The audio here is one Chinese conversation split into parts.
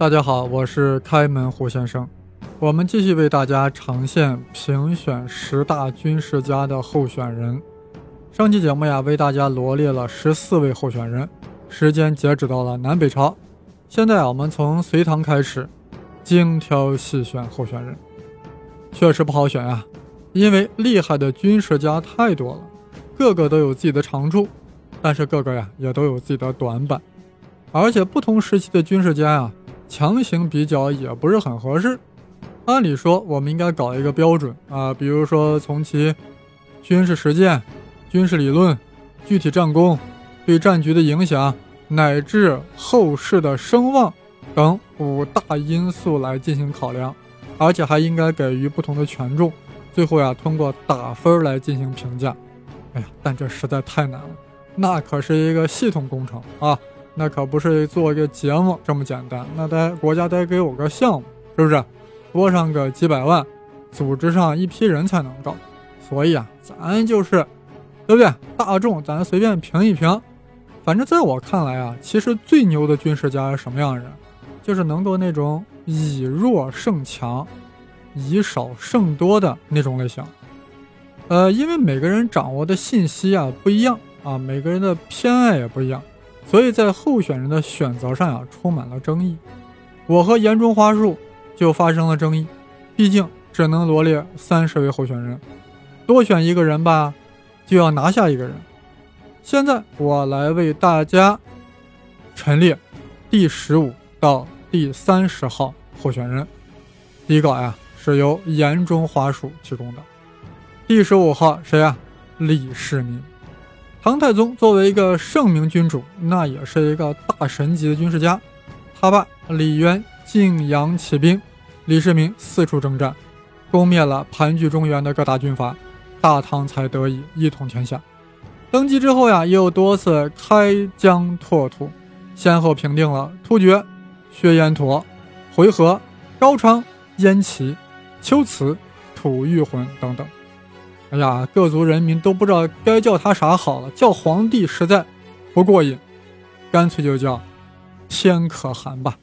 大家好，我是开门胡先生。我们继续为大家呈现评选十大军事家的候选人。上期节目呀，为大家罗列了十四位候选人，时间截止到了南北朝。现在啊，我们从隋唐开始，精挑细选候选人。确实不好选啊，因为厉害的军事家太多了，个个都有自己的长处，但是个个呀也都有自己的短板，而且不同时期的军事家呀。强行比较也不是很合适。按理说，我们应该搞一个标准啊，比如说从其军事实践、军事理论、具体战功、对战局的影响，乃至后世的声望等五大因素来进行考量，而且还应该给予不同的权重。最后呀，通过打分来进行评价。哎呀，但这实在太难了，那可是一个系统工程啊。那可不是做一个节目这么简单，那得国家得给我个项目，是不是？拨上个几百万，组织上一批人才能搞。所以啊，咱就是，对不对？大众咱随便评一评。反正在我看来啊，其实最牛的军事家是什么样的人？就是能够那种以弱胜强、以少胜多的那种类型。呃，因为每个人掌握的信息啊不一样啊，每个人的偏爱也不一样。所以在候选人的选择上呀，充满了争议。我和严中花树就发生了争议，毕竟只能罗列三十位候选人，多选一个人吧，就要拿下一个人。现在我来为大家陈列第十五到第三十号候选人。底稿呀，是由严中花树提供的。第十五号谁呀？李世民。唐太宗作为一个圣明君主，那也是一个大神级的军事家。他爸李渊晋阳起兵，李世民四处征战，攻灭了盘踞中原的各大军阀，大唐才得以一统天下。登基之后呀，又多次开疆拓土，先后平定了突厥、薛延陀、回纥、高昌、燕齐、龟兹、吐谷浑等等。哎呀，各族人民都不知道该叫他啥好了，叫皇帝实在不过瘾，干脆就叫天可汗吧。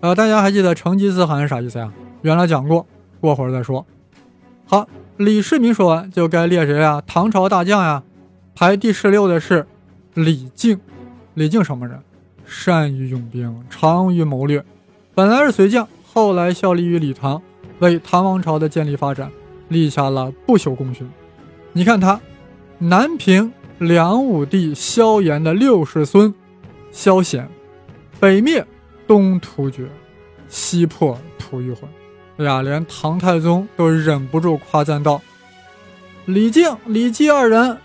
呃，大家还记得成吉思汗是啥意思呀？原来讲过，过会儿再说。好，李世民说完就该列谁呀？唐朝大将呀，排第十六的是李靖。李靖什么人？善于用兵，长于谋略，本来是隋将，后来效力于李唐，为唐王朝的建立发展立下了不朽功勋。你看他，南平梁武帝萧衍的六世孙，萧显，北灭东突厥，西破吐谷浑。哎呀，连唐太宗都忍不住夸赞道：“李靖、李绩二人，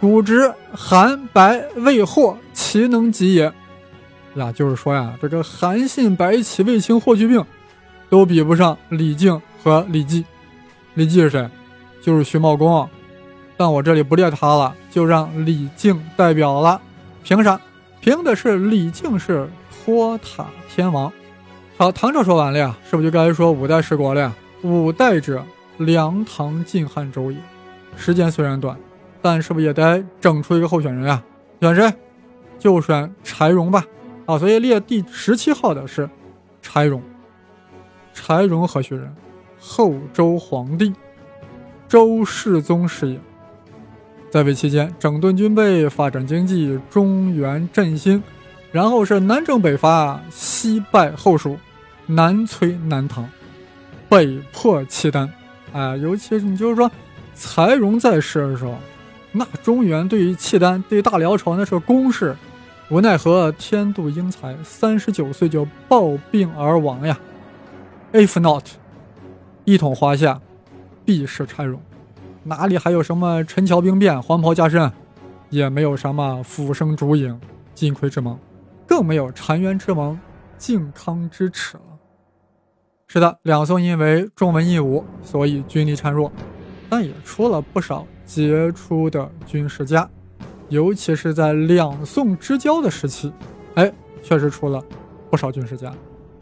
古之韩白魏霍，其能及也？”呀，就是说呀，这个韩信、白起、卫青、霍去病，都比不上李靖和李绩。李绩是谁？就是徐茂公啊。但我这里不列他了，就让李靖代表了。凭啥？凭的是李靖是托塔天王。好，唐朝说完了呀，是不是就该说五代十国了呀？五代者，梁、唐、晋、汉、周也。时间虽然短，但是不是也得整出一个候选人呀？选谁？就选柴荣吧。啊，所以列第十七号的是柴荣。柴荣何许人？后周皇帝，周世宗是也。在位期间，整顿军备，发展经济，中原振兴，然后是南征北伐，西败后蜀，南摧南唐，北破契丹。哎，尤其是你就是说，柴荣在世的时候，那中原对于契丹、对大辽朝那是攻势，无奈何天妒英才，三十九岁就暴病而亡呀。If not，一统华夏，必是柴荣。哪里还有什么陈桥兵变、黄袍加身，也没有什么浮生烛影、金匮之盟，更没有澶渊之盟、靖康之耻了。是的，两宋因为重文抑武，所以军力孱弱，但也出了不少杰出的军事家，尤其是在两宋之交的时期，哎，确实出了不少军事家，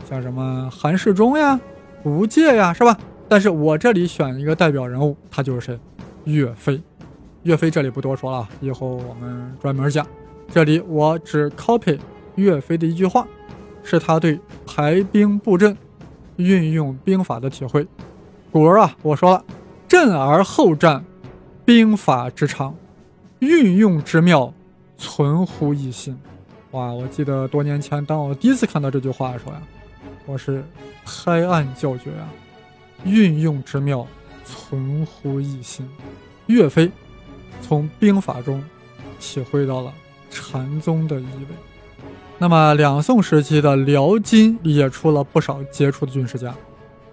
像什么韩世忠呀、吴玠呀，是吧？但是我这里选一个代表人物，他就是谁？岳飞，岳飞这里不多说了，以后我们专门讲。这里我只 copy 岳飞的一句话：是他对排兵布阵、运用兵法的体会。古人啊，我说了，阵而后战，兵法之长，运用之妙，存乎一心。哇！我记得多年前，当我第一次看到这句话的时候呀，我是拍案叫绝啊！运用之妙，存乎一心。岳飞从兵法中体会到了禅宗的意味。那么，两宋时期的辽金也出了不少杰出的军事家，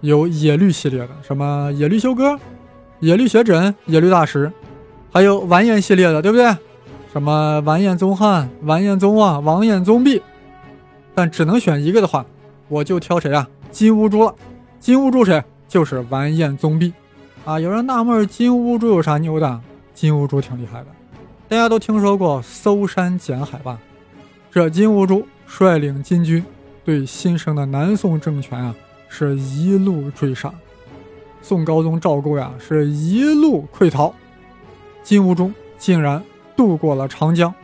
有野律系列的，什么野律休哥、野律学轸、野律大石，还有完颜系列的，对不对？什么完颜宗翰、完颜宗望、王颜宗弼，但只能选一个的话，我就挑谁啊？金兀术了。金兀术谁？就是完颜宗弼。啊，有人纳闷金兀术有啥牛的？金兀术挺厉害的，大家都听说过搜山捡海吧？这金兀术率领金军，对新生的南宋政权啊，是一路追杀。宋高宗赵构呀，是一路溃逃，金兀术竟然。渡过了长江，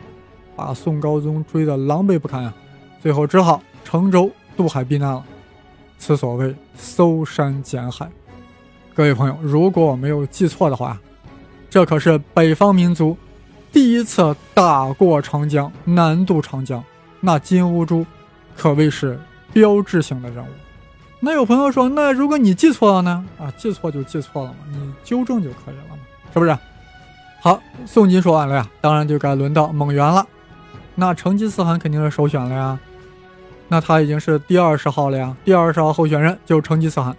把宋高宗追得狼狈不堪啊！最后只好乘舟渡海避难了。此所谓搜山捡海。各位朋友，如果我没有记错的话，这可是北方民族第一次打过长江、南渡长江。那金兀术可谓是标志性的人物。那有朋友说，那如果你记错了呢？啊，记错就记错了嘛，你纠正就可以了嘛，是不是？好，宋金说完了呀，当然就该轮到蒙元了。那成吉思汗肯定是首选了呀。那他已经是第二十号了呀，第二十号候选人就是成吉思汗。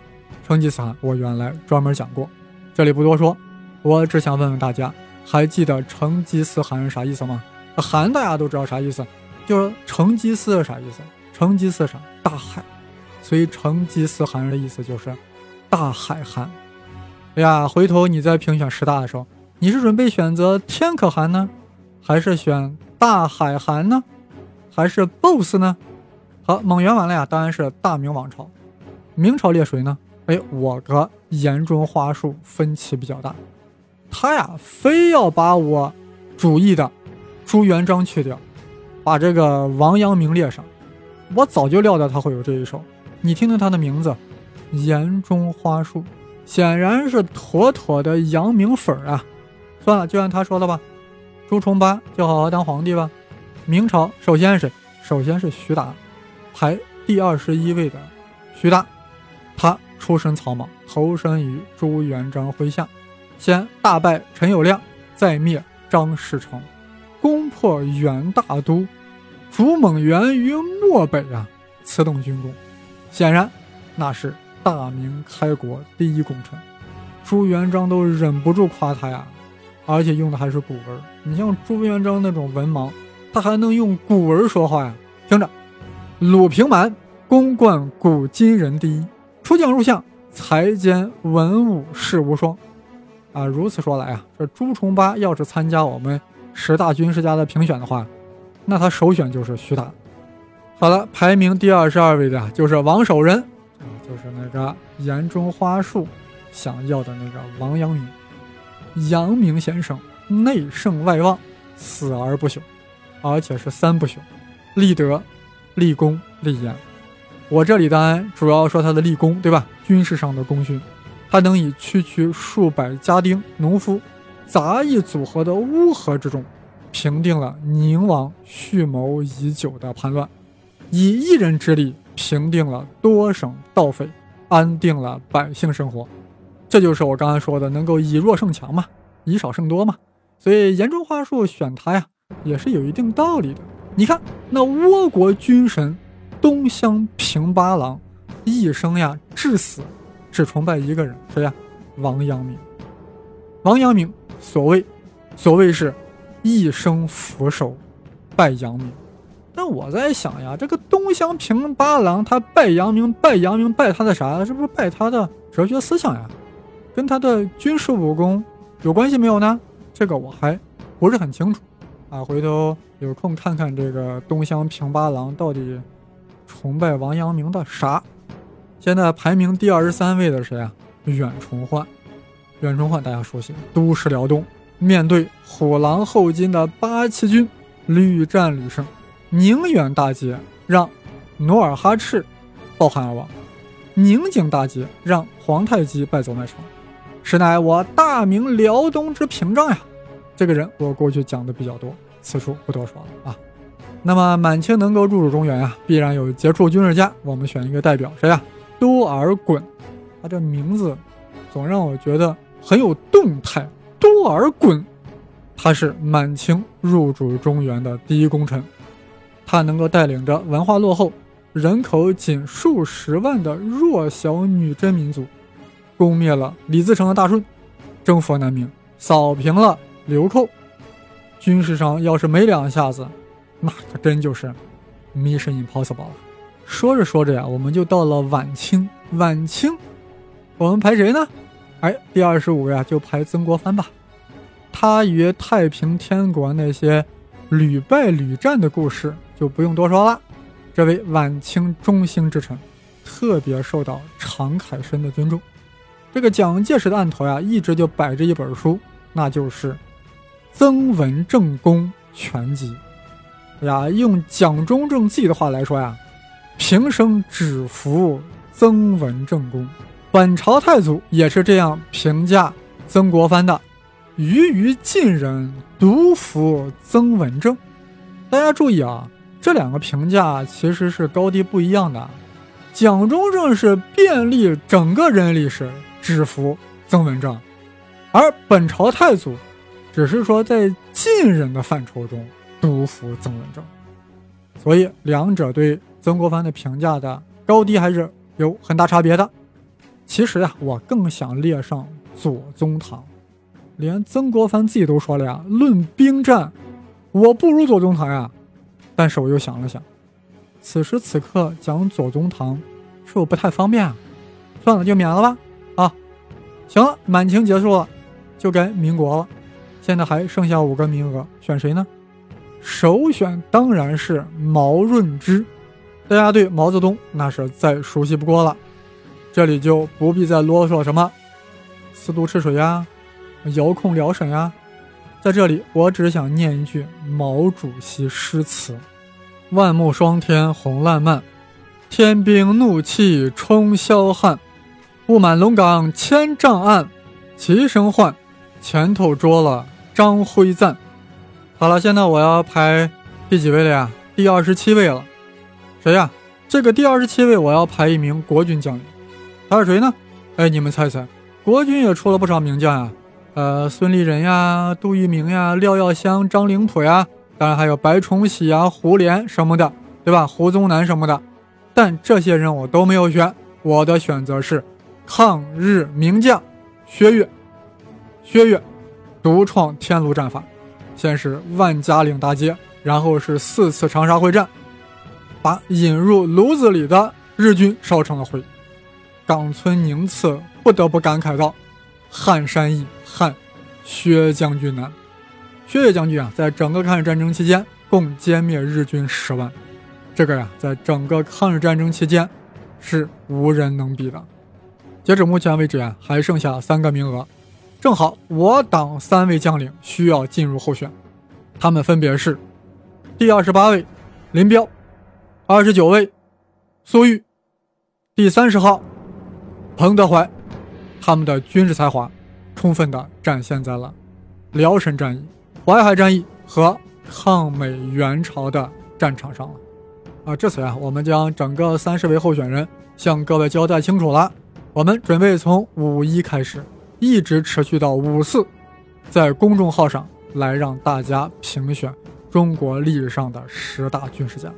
成吉思汗我原来专门讲过，这里不多说。我只想问问大家，还记得成吉思汗是啥意思吗？汗大家都知道啥意思，就是成吉思是啥意思？成吉思啥？大海。所以成吉思汗的意思就是大海汗。哎呀，回头你在评选十大的时候。你是准备选择天可汗呢，还是选大海汗呢，还是 BOSS 呢？好，蒙元完了呀，当然是大明王朝。明朝列谁呢？哎，我和严中花树分歧比较大，他呀非要把我主义的朱元璋去掉，把这个王阳明列上。我早就料到他会有这一手。你听听他的名字，严中花树，显然是妥妥的阳明粉啊。算了，就按他说的吧。朱重八就好好当皇帝吧。明朝首先是？首先是徐达，排第二十一位的徐达。他出身草莽，投身于朱元璋麾下，先大败陈友谅，再灭张士诚，攻破元大都，逐蒙元于漠北啊，此等军功，显然那是大明开国第一功臣。朱元璋都忍不住夸他呀。而且用的还是古文。你像朱元璋那种文盲，他还能用古文说话呀？听着，鲁平蛮公冠古今人第一，出将入相，才兼文武事无双。啊，如此说来啊，这朱重八要是参加我们十大军事家的评选的话，那他首选就是徐达。好了，排名第二十二位的就是王守仁啊，就是那个眼中花树想要的那个王阳明。阳明先生内圣外望，死而不朽，而且是三不朽：立德、立功、立言。我这里当然主要说他的立功，对吧？军事上的功勋，他能以区区数百家丁、农夫杂役组合的乌合之众，平定了宁王蓄谋已久的叛乱，以一人之力平定了多省盗匪，安定了百姓生活。这就是我刚才说的，能够以弱胜强嘛，以少胜多嘛。所以严中花树选他呀，也是有一定道理的。你看那倭国军神东乡平八郎，一生呀至死只崇拜一个人，谁呀？王阳明。王阳明所谓所谓是一生俯首拜阳明。但我在想呀，这个东乡平八郎他拜阳明，拜阳明拜他的啥？是不是拜他的哲学思想呀？跟他的军事武功有关系没有呢？这个我还不是很清楚啊。回头有空看看这个东乡平八郎到底崇拜王阳明的啥。现在排名第二十三位的谁啊？远崇焕。远崇焕大家熟悉，都市辽东，面对虎狼后金的八旗军，屡战屡胜，宁远大捷让努尔哈赤抱憾而亡，宁景大捷让皇太极败走麦城，实乃我大明辽东之屏障呀。这个人我过去讲的比较多，此处不多说了啊。那么满清能够入主中原啊，必然有杰出军事家。我们选一个代表，谁呀？多尔衮。他这名字总让我觉得很有动态。多尔衮，他是满清入主中原的第一功臣。他能够带领着文化落后、人口仅数十万的弱小女真民族，攻灭了李自成的大顺，征服南明，扫平了流寇。军事上要是没两下子。那可真就是 Mission Impossible 了。说着说着呀，我们就到了晚清。晚清，我们排谁呢？哎，第二十五呀，就排曾国藩吧。他与太平天国那些屡败屡战的故事就不用多说了。这位晚清中兴之臣，特别受到常凯申的尊重。这个蒋介石的案头呀，一直就摆着一本书，那就是《曾文正公全集》。呀，用蒋中正自己的话来说呀，平生只服曾文正公。本朝太祖也是这样评价曾国藩的：“余于近人独服曾文正。”大家注意啊，这两个评价其实是高低不一样的。蒋中正是遍历整个人类历史，只服曾文正，而本朝太祖只是说在近人的范畴中。独服曾文正，所以两者对曾国藩的评价的高低还是有很大差别的。其实呀，我更想列上左宗棠，连曾国藩自己都说了呀，论兵战，我不如左宗棠呀。但是我又想了想，此时此刻讲左宗棠是否不太方便啊？算了，就免了吧。啊，行了，满清结束了，就该民国了。现在还剩下五个名额，选谁呢？首选当然是毛润之，大家对毛泽东那是再熟悉不过了，这里就不必再啰嗦什么四渡赤水呀、遥控辽沈呀，在这里我只想念一句毛主席诗词：万木霜天红烂漫，天兵怒气冲霄汉，布满龙岗千丈暗，齐声唤，前头捉了张辉赞。好了，现在我要排第几位了呀？第二十七位了。谁呀？这个第二十七位我要排一名国军将领，他是谁呢？哎，你们猜猜，国军也出了不少名将呀，呃，孙立人呀，杜聿明呀，廖耀湘、张灵甫呀，当然还有白崇禧啊、胡琏什么的，对吧？胡宗南什么的。但这些人我都没有选，我的选择是抗日名将薛岳。薛岳独创天炉战法。先是万家岭大捷，然后是四次长沙会战，把引入炉子里的日军烧成了灰。冈村宁次不得不感慨道：“汉山易，汉薛将军难。”薛岳将军啊，在整个抗日战争期间共歼灭日军十万，这个呀，在整个抗日战争期间是无人能比的。截止目前为止啊，还剩下三个名额。正好，我党三位将领需要进入候选，他们分别是：第二十八位林彪，二十九位粟裕，第三十号彭德怀。他们的军事才华充分的展现在了辽沈战役、淮海战役和抗美援朝的战场上了。啊，这次啊，我们将整个三十位候选人向各位交代清楚了。我们准备从五一开始。一直持续到五四，在公众号上来让大家评选中国历史上的十大军事家。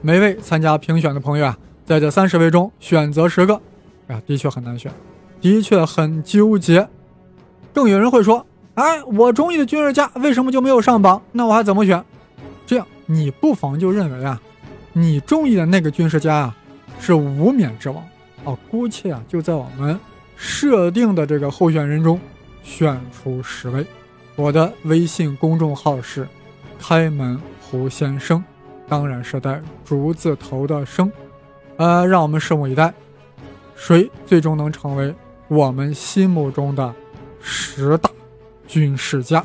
每位参加评选的朋友啊，在这三十位中选择十个，啊，的确很难选，的确很纠结。更有人会说：“哎，我中意的军事家为什么就没有上榜？那我还怎么选？”这样，你不妨就认为啊，你中意的那个军事家啊，是无冕之王啊，姑且啊，就在我们。设定的这个候选人中选出十位，我的微信公众号是开门胡先生，当然是带竹字头的生。呃，让我们拭目以待，谁最终能成为我们心目中的十大军事家？